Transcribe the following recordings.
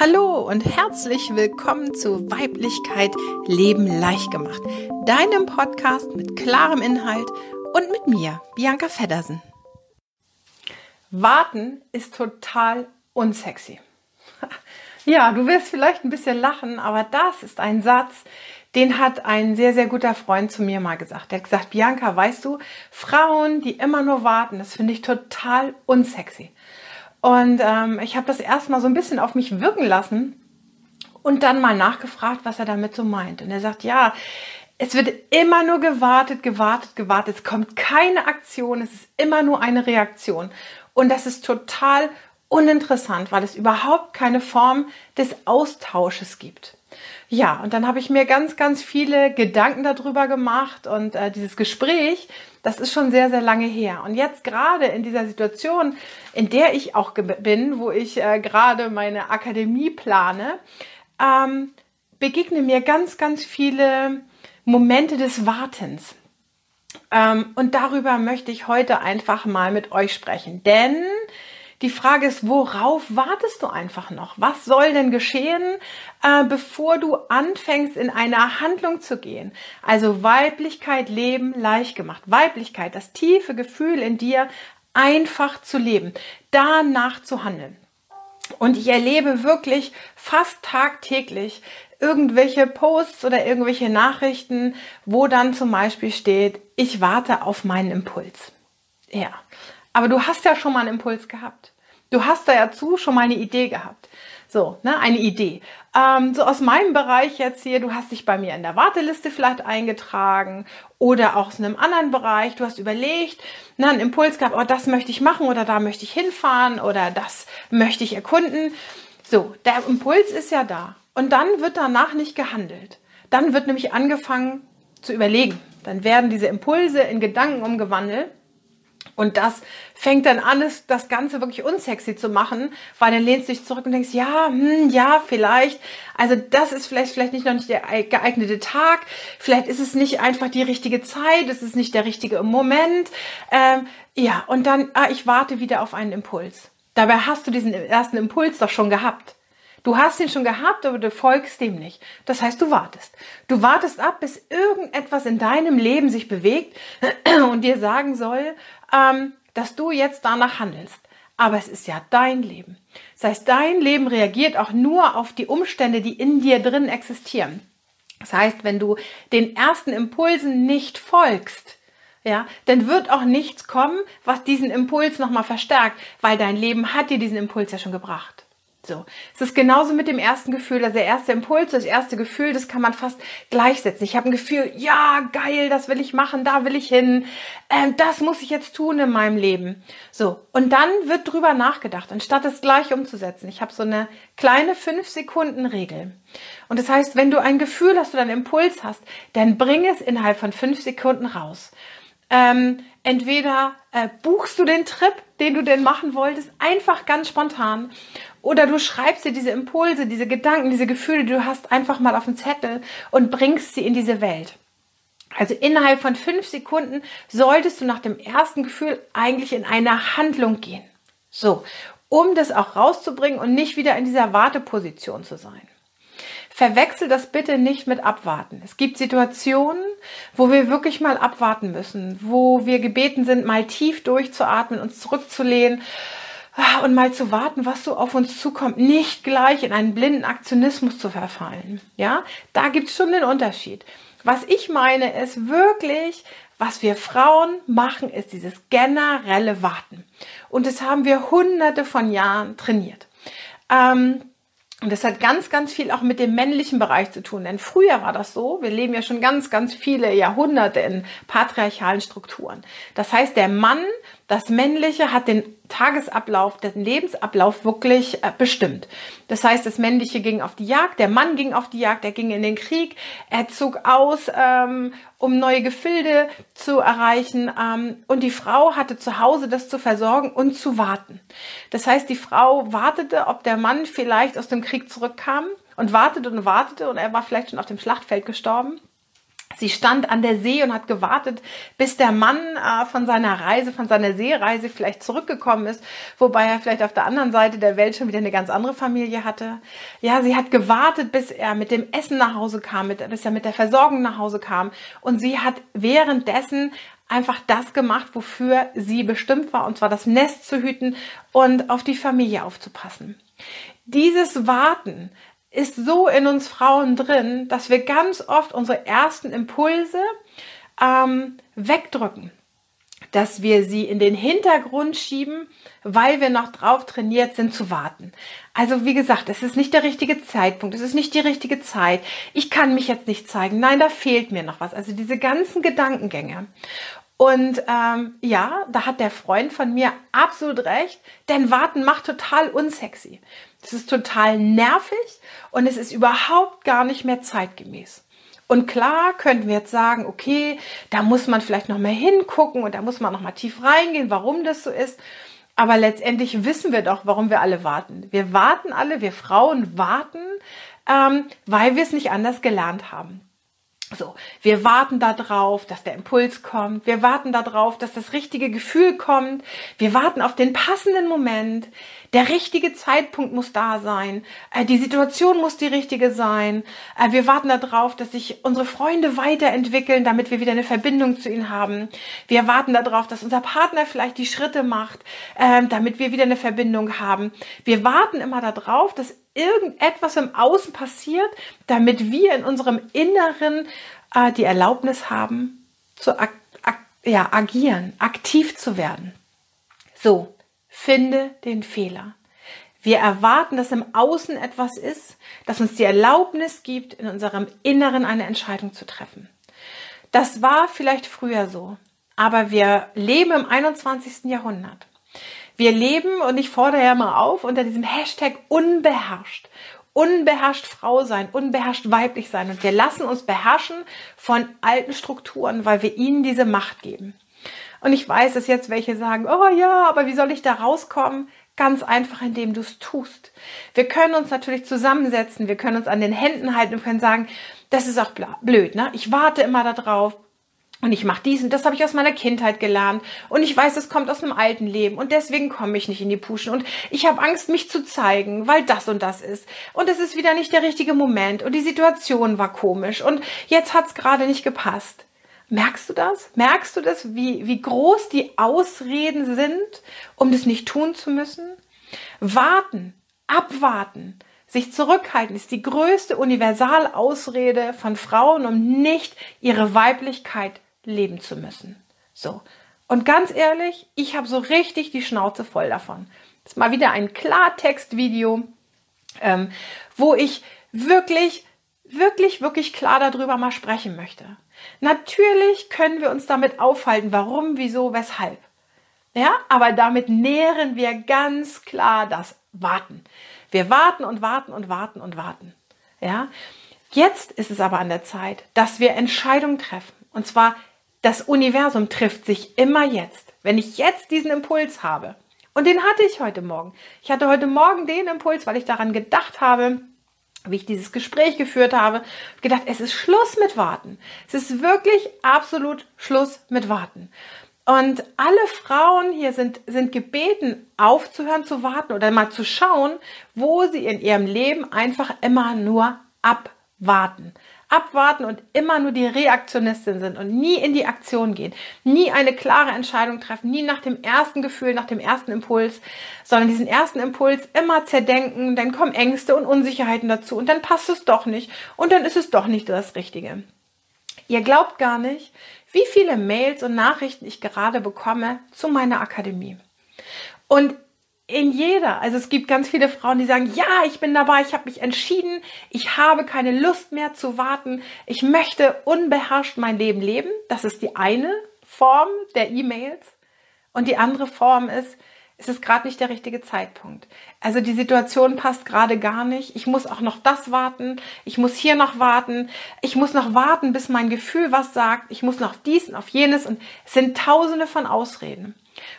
Hallo und herzlich willkommen zu Weiblichkeit Leben leicht gemacht, deinem Podcast mit klarem Inhalt und mit mir, Bianca Feddersen. Warten ist total unsexy. Ja, du wirst vielleicht ein bisschen lachen, aber das ist ein Satz, den hat ein sehr, sehr guter Freund zu mir mal gesagt. Der hat gesagt, Bianca, weißt du, Frauen, die immer nur warten, das finde ich total unsexy. Und ähm, ich habe das erstmal so ein bisschen auf mich wirken lassen und dann mal nachgefragt, was er damit so meint. Und er sagt, ja, es wird immer nur gewartet, gewartet, gewartet. Es kommt keine Aktion, es ist immer nur eine Reaktion. Und das ist total uninteressant, weil es überhaupt keine Form des Austausches gibt. Ja, und dann habe ich mir ganz, ganz viele Gedanken darüber gemacht und äh, dieses Gespräch, das ist schon sehr, sehr lange her. Und jetzt gerade in dieser Situation, in der ich auch bin, wo ich äh, gerade meine Akademie plane, ähm, begegnen mir ganz, ganz viele Momente des Wartens. Ähm, und darüber möchte ich heute einfach mal mit euch sprechen. Denn die Frage ist, worauf wartest du einfach noch? Was soll denn geschehen, äh, bevor du anfängst, in eine Handlung zu gehen? Also Weiblichkeit leben leicht gemacht. Weiblichkeit, das tiefe Gefühl in dir, einfach zu leben, danach zu handeln. Und ich erlebe wirklich fast tagtäglich irgendwelche Posts oder irgendwelche Nachrichten, wo dann zum Beispiel steht, ich warte auf meinen Impuls. Ja, aber du hast ja schon mal einen Impuls gehabt. Du hast da ja zu schon mal eine Idee gehabt. So, ne, eine Idee. Ähm, so aus meinem Bereich jetzt hier, du hast dich bei mir in der Warteliste vielleicht eingetragen oder auch aus einem anderen Bereich, du hast überlegt, ne, einen Impuls gehabt, oh, das möchte ich machen oder da möchte ich hinfahren oder das möchte ich erkunden. So, der Impuls ist ja da. Und dann wird danach nicht gehandelt. Dann wird nämlich angefangen zu überlegen. Dann werden diese Impulse in Gedanken umgewandelt und das fängt dann an, das Ganze wirklich unsexy zu machen, weil dann lehnst du dich zurück und denkst, ja, hm, ja, vielleicht. Also das ist vielleicht, vielleicht nicht noch nicht der geeignete Tag. Vielleicht ist es nicht einfach die richtige Zeit. Es ist nicht der richtige Moment. Ähm, ja, und dann, ah, ich warte wieder auf einen Impuls. Dabei hast du diesen ersten Impuls doch schon gehabt. Du hast ihn schon gehabt, aber du folgst dem nicht. Das heißt, du wartest. Du wartest ab, bis irgendetwas in deinem Leben sich bewegt und dir sagen soll, ähm, dass du jetzt danach handelst. Aber es ist ja dein Leben. Das heißt, dein Leben reagiert auch nur auf die Umstände, die in dir drin existieren. Das heißt, wenn du den ersten Impulsen nicht folgst, ja, dann wird auch nichts kommen, was diesen Impuls nochmal verstärkt, weil dein Leben hat dir diesen Impuls ja schon gebracht. So. Es ist genauso mit dem ersten Gefühl, also der erste Impuls, das erste Gefühl, das kann man fast gleichsetzen. Ich habe ein Gefühl, ja, geil, das will ich machen, da will ich hin, äh, das muss ich jetzt tun in meinem Leben. So. Und dann wird drüber nachgedacht, anstatt es gleich umzusetzen. Ich habe so eine kleine 5-Sekunden-Regel. Und das heißt, wenn du ein Gefühl hast oder einen Impuls hast, dann bring es innerhalb von 5 Sekunden raus. Ähm, entweder äh, buchst du den Trip, den du denn machen wolltest, einfach ganz spontan. Oder du schreibst dir diese Impulse, diese Gedanken, diese Gefühle, die du hast, einfach mal auf den Zettel und bringst sie in diese Welt. Also innerhalb von fünf Sekunden solltest du nach dem ersten Gefühl eigentlich in eine Handlung gehen. So, um das auch rauszubringen und nicht wieder in dieser Warteposition zu sein. Verwechsel das bitte nicht mit abwarten. Es gibt Situationen, wo wir wirklich mal abwarten müssen, wo wir gebeten sind, mal tief durchzuatmen, uns zurückzulehnen und mal zu warten, was so auf uns zukommt, nicht gleich in einen blinden Aktionismus zu verfallen. Ja, da gibt es schon den Unterschied. Was ich meine, ist wirklich, was wir Frauen machen, ist dieses generelle Warten. Und das haben wir hunderte von Jahren trainiert. Ähm, und das hat ganz, ganz viel auch mit dem männlichen Bereich zu tun. Denn früher war das so, wir leben ja schon ganz, ganz viele Jahrhunderte in patriarchalen Strukturen. Das heißt, der Mann, das Männliche hat den Tagesablauf, den Lebensablauf wirklich äh, bestimmt. Das heißt, das Männliche ging auf die Jagd, der Mann ging auf die Jagd, er ging in den Krieg, er zog aus, ähm, um neue Gefilde zu erreichen ähm, und die Frau hatte zu Hause das zu versorgen und zu warten. Das heißt, die Frau wartete, ob der Mann vielleicht aus dem Krieg zurückkam und wartete und wartete und er war vielleicht schon auf dem Schlachtfeld gestorben Sie stand an der See und hat gewartet, bis der Mann äh, von seiner Reise, von seiner Seereise vielleicht zurückgekommen ist, wobei er vielleicht auf der anderen Seite der Welt schon wieder eine ganz andere Familie hatte. Ja, sie hat gewartet, bis er mit dem Essen nach Hause kam, mit, bis er mit der Versorgung nach Hause kam. Und sie hat währenddessen einfach das gemacht, wofür sie bestimmt war, und zwar das Nest zu hüten und auf die Familie aufzupassen. Dieses Warten, ist so in uns Frauen drin, dass wir ganz oft unsere ersten Impulse ähm, wegdrücken, dass wir sie in den Hintergrund schieben, weil wir noch drauf trainiert sind zu warten. Also wie gesagt, es ist nicht der richtige Zeitpunkt, es ist nicht die richtige Zeit. Ich kann mich jetzt nicht zeigen. Nein, da fehlt mir noch was. Also diese ganzen Gedankengänge. Und ähm, ja, da hat der Freund von mir absolut recht, denn Warten macht total unsexy. Das ist total nervig und es ist überhaupt gar nicht mehr zeitgemäß. Und klar könnten wir jetzt sagen, okay, da muss man vielleicht noch mal hingucken und da muss man noch mal tief reingehen, warum das so ist. Aber letztendlich wissen wir doch, warum wir alle warten. Wir warten alle, wir Frauen warten, ähm, weil wir es nicht anders gelernt haben. So, wir warten darauf, dass der Impuls kommt. Wir warten darauf, dass das richtige Gefühl kommt. Wir warten auf den passenden Moment. Der richtige Zeitpunkt muss da sein. Äh, die Situation muss die richtige sein. Äh, wir warten darauf, dass sich unsere Freunde weiterentwickeln, damit wir wieder eine Verbindung zu ihnen haben. Wir warten darauf, dass unser Partner vielleicht die Schritte macht, ähm, damit wir wieder eine Verbindung haben. Wir warten immer darauf, dass irgendetwas im Außen passiert, damit wir in unserem Inneren äh, die Erlaubnis haben, zu ag ag ja, agieren, aktiv zu werden. So, finde den Fehler. Wir erwarten, dass im Außen etwas ist, das uns die Erlaubnis gibt, in unserem Inneren eine Entscheidung zu treffen. Das war vielleicht früher so, aber wir leben im 21. Jahrhundert. Wir leben, und ich fordere ja mal auf, unter diesem Hashtag unbeherrscht. Unbeherrscht Frau sein, unbeherrscht weiblich sein. Und wir lassen uns beherrschen von alten Strukturen, weil wir ihnen diese Macht geben. Und ich weiß, dass jetzt welche sagen, oh ja, aber wie soll ich da rauskommen? Ganz einfach, indem du es tust. Wir können uns natürlich zusammensetzen, wir können uns an den Händen halten und können sagen, das ist auch blöd, ne? Ich warte immer darauf, und ich mache dies und das habe ich aus meiner Kindheit gelernt. Und ich weiß, es kommt aus einem alten Leben. Und deswegen komme ich nicht in die Puschen. Und ich habe Angst, mich zu zeigen, weil das und das ist. Und es ist wieder nicht der richtige Moment. Und die Situation war komisch. Und jetzt hat's gerade nicht gepasst. Merkst du das? Merkst du das, wie, wie groß die Ausreden sind, um das nicht tun zu müssen? Warten, abwarten, sich zurückhalten ist die größte Universalausrede von Frauen, um nicht ihre Weiblichkeit leben zu müssen. So. Und ganz ehrlich, ich habe so richtig die Schnauze voll davon. Das ist mal wieder ein Klartextvideo, ähm, wo ich wirklich, wirklich, wirklich klar darüber mal sprechen möchte. Natürlich können wir uns damit aufhalten, warum, wieso, weshalb. Ja, aber damit nähren wir ganz klar das Warten. Wir warten und warten und warten und warten. Ja, jetzt ist es aber an der Zeit, dass wir Entscheidungen treffen. Und zwar das Universum trifft sich immer jetzt. Wenn ich jetzt diesen Impuls habe, und den hatte ich heute Morgen. Ich hatte heute Morgen den Impuls, weil ich daran gedacht habe, wie ich dieses Gespräch geführt habe, gedacht, es ist Schluss mit Warten. Es ist wirklich absolut Schluss mit Warten. Und alle Frauen hier sind, sind gebeten, aufzuhören zu warten oder mal zu schauen, wo sie in ihrem Leben einfach immer nur abwarten abwarten und immer nur die Reaktionistin sind und nie in die Aktion gehen, nie eine klare Entscheidung treffen, nie nach dem ersten Gefühl, nach dem ersten Impuls, sondern diesen ersten Impuls immer zerdenken, dann kommen Ängste und Unsicherheiten dazu und dann passt es doch nicht und dann ist es doch nicht das Richtige. Ihr glaubt gar nicht, wie viele Mails und Nachrichten ich gerade bekomme zu meiner Akademie. Und in jeder. Also es gibt ganz viele Frauen, die sagen, ja, ich bin dabei, ich habe mich entschieden, ich habe keine Lust mehr zu warten, ich möchte unbeherrscht mein Leben leben. Das ist die eine Form der E-Mails. Und die andere Form ist, es ist gerade nicht der richtige Zeitpunkt. Also die Situation passt gerade gar nicht. Ich muss auch noch das warten. Ich muss hier noch warten. Ich muss noch warten, bis mein Gefühl was sagt. Ich muss noch dies und auf jenes. Und es sind tausende von Ausreden.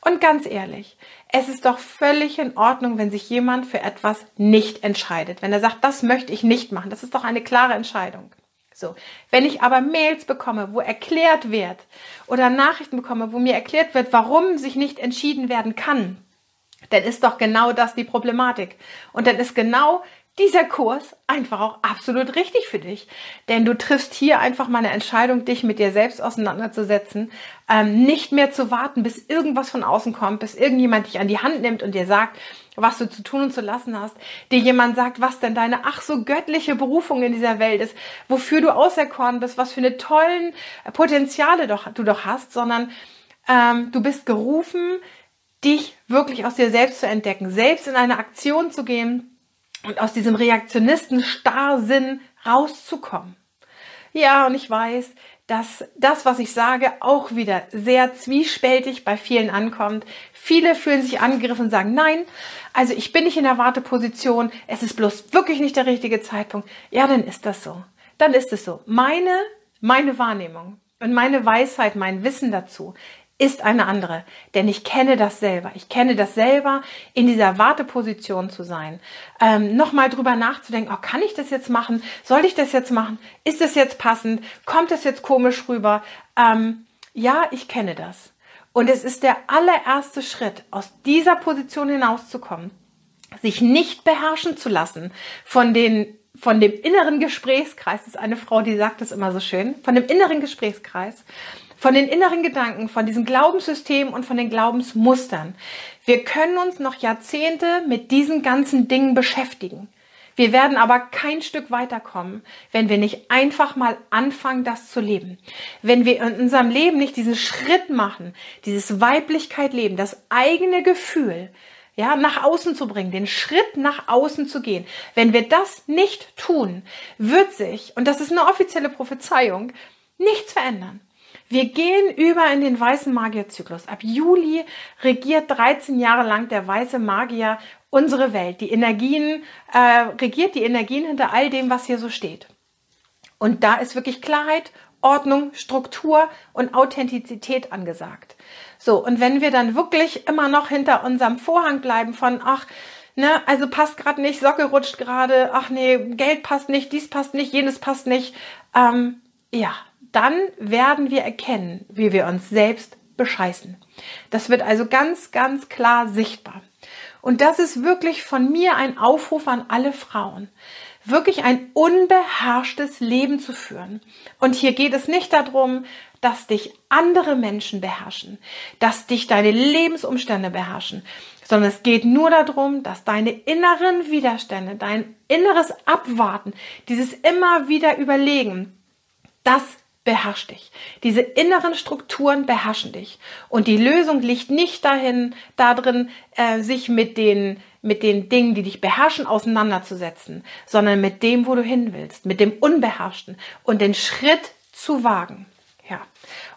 Und ganz ehrlich, es ist doch völlig in Ordnung, wenn sich jemand für etwas nicht entscheidet. Wenn er sagt, das möchte ich nicht machen. Das ist doch eine klare Entscheidung. So, wenn ich aber Mails bekomme, wo erklärt wird oder Nachrichten bekomme, wo mir erklärt wird, warum sich nicht entschieden werden kann, dann ist doch genau das die Problematik. Und dann ist genau dieser Kurs einfach auch absolut richtig für dich. Denn du triffst hier einfach mal eine Entscheidung, dich mit dir selbst auseinanderzusetzen, ähm, nicht mehr zu warten, bis irgendwas von außen kommt, bis irgendjemand dich an die Hand nimmt und dir sagt, was du zu tun und zu lassen hast, dir jemand sagt, was denn deine ach so göttliche Berufung in dieser Welt ist, wofür du auserkoren bist, was für eine tollen Potenziale doch, du doch hast, sondern ähm, du bist gerufen, dich wirklich aus dir selbst zu entdecken, selbst in eine Aktion zu gehen, und aus diesem Reaktionisten-Starrsinn rauszukommen. Ja, und ich weiß, dass das, was ich sage, auch wieder sehr zwiespältig bei vielen ankommt. Viele fühlen sich angegriffen und sagen, nein, also ich bin nicht in der Warteposition, es ist bloß wirklich nicht der richtige Zeitpunkt. Ja, dann ist das so. Dann ist es so. Meine, meine Wahrnehmung und meine Weisheit, mein Wissen dazu ist eine andere. Denn ich kenne das selber. Ich kenne das selber, in dieser Warteposition zu sein. Ähm, Nochmal drüber nachzudenken, oh, kann ich das jetzt machen? Soll ich das jetzt machen? Ist das jetzt passend? Kommt das jetzt komisch rüber? Ähm, ja, ich kenne das. Und es ist der allererste Schritt, aus dieser Position hinauszukommen, sich nicht beherrschen zu lassen von den von dem inneren Gesprächskreis, das ist eine Frau, die sagt das immer so schön, von dem inneren Gesprächskreis, von den inneren Gedanken, von diesem Glaubenssystem und von den Glaubensmustern. Wir können uns noch Jahrzehnte mit diesen ganzen Dingen beschäftigen. Wir werden aber kein Stück weiterkommen, wenn wir nicht einfach mal anfangen, das zu leben. Wenn wir in unserem Leben nicht diesen Schritt machen, dieses Weiblichkeit leben, das eigene Gefühl, ja, nach außen zu bringen, den Schritt nach außen zu gehen. Wenn wir das nicht tun, wird sich, und das ist eine offizielle Prophezeiung, nichts verändern. Wir gehen über in den weißen Magierzyklus. Ab Juli regiert 13 Jahre lang der weiße Magier unsere Welt. Die Energien, äh, regiert die Energien hinter all dem, was hier so steht. Und da ist wirklich Klarheit, Ordnung, Struktur und Authentizität angesagt. So, und wenn wir dann wirklich immer noch hinter unserem Vorhang bleiben von, ach, ne, also passt gerade nicht, Socke rutscht gerade, ach nee, Geld passt nicht, dies passt nicht, jenes passt nicht, ähm, ja, dann werden wir erkennen, wie wir uns selbst bescheißen. Das wird also ganz, ganz klar sichtbar. Und das ist wirklich von mir ein Aufruf an alle Frauen, wirklich ein unbeherrschtes Leben zu führen. Und hier geht es nicht darum, dass dich andere Menschen beherrschen, dass dich deine Lebensumstände beherrschen, sondern es geht nur darum, dass deine inneren Widerstände, dein inneres Abwarten, dieses immer wieder Überlegen, das beherrscht dich. Diese inneren Strukturen beherrschen dich. Und die Lösung liegt nicht dahin, darin, äh, sich mit den, mit den Dingen, die dich beherrschen, auseinanderzusetzen, sondern mit dem, wo du hin willst, mit dem Unbeherrschten und den Schritt zu wagen. Ja.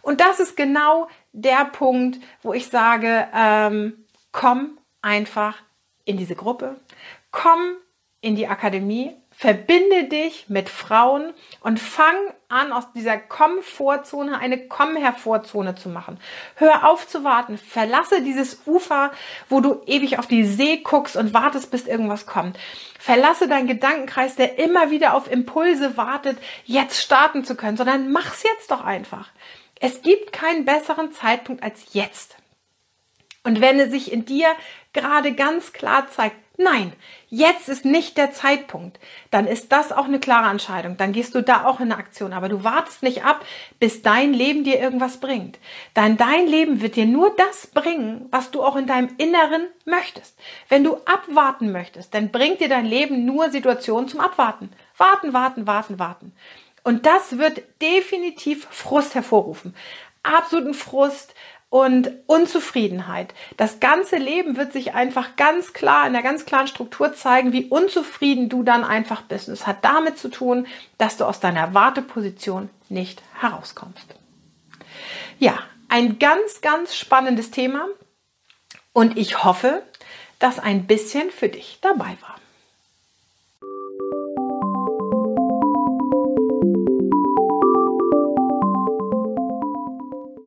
Und das ist genau der Punkt, wo ich sage, ähm, komm einfach in diese Gruppe, komm in die Akademie, Verbinde dich mit Frauen und fang an, aus dieser Komfortzone eine Komm-Hervorzone zu machen. Hör auf zu warten. Verlasse dieses Ufer, wo du ewig auf die See guckst und wartest, bis irgendwas kommt. Verlasse deinen Gedankenkreis, der immer wieder auf Impulse wartet, jetzt starten zu können, sondern mach's jetzt doch einfach. Es gibt keinen besseren Zeitpunkt als jetzt. Und wenn es sich in dir gerade ganz klar zeigt, Nein, jetzt ist nicht der Zeitpunkt. Dann ist das auch eine klare Entscheidung. Dann gehst du da auch in eine Aktion. Aber du wartest nicht ab, bis dein Leben dir irgendwas bringt. Denn dein Leben wird dir nur das bringen, was du auch in deinem Inneren möchtest. Wenn du abwarten möchtest, dann bringt dir dein Leben nur Situationen zum Abwarten. Warten, warten, warten, warten. Und das wird definitiv Frust hervorrufen. Absoluten Frust, und Unzufriedenheit. Das ganze Leben wird sich einfach ganz klar in einer ganz klaren Struktur zeigen, wie unzufrieden du dann einfach bist. Und es hat damit zu tun, dass du aus deiner Warteposition nicht herauskommst. Ja, ein ganz, ganz spannendes Thema und ich hoffe, dass ein bisschen für dich dabei war.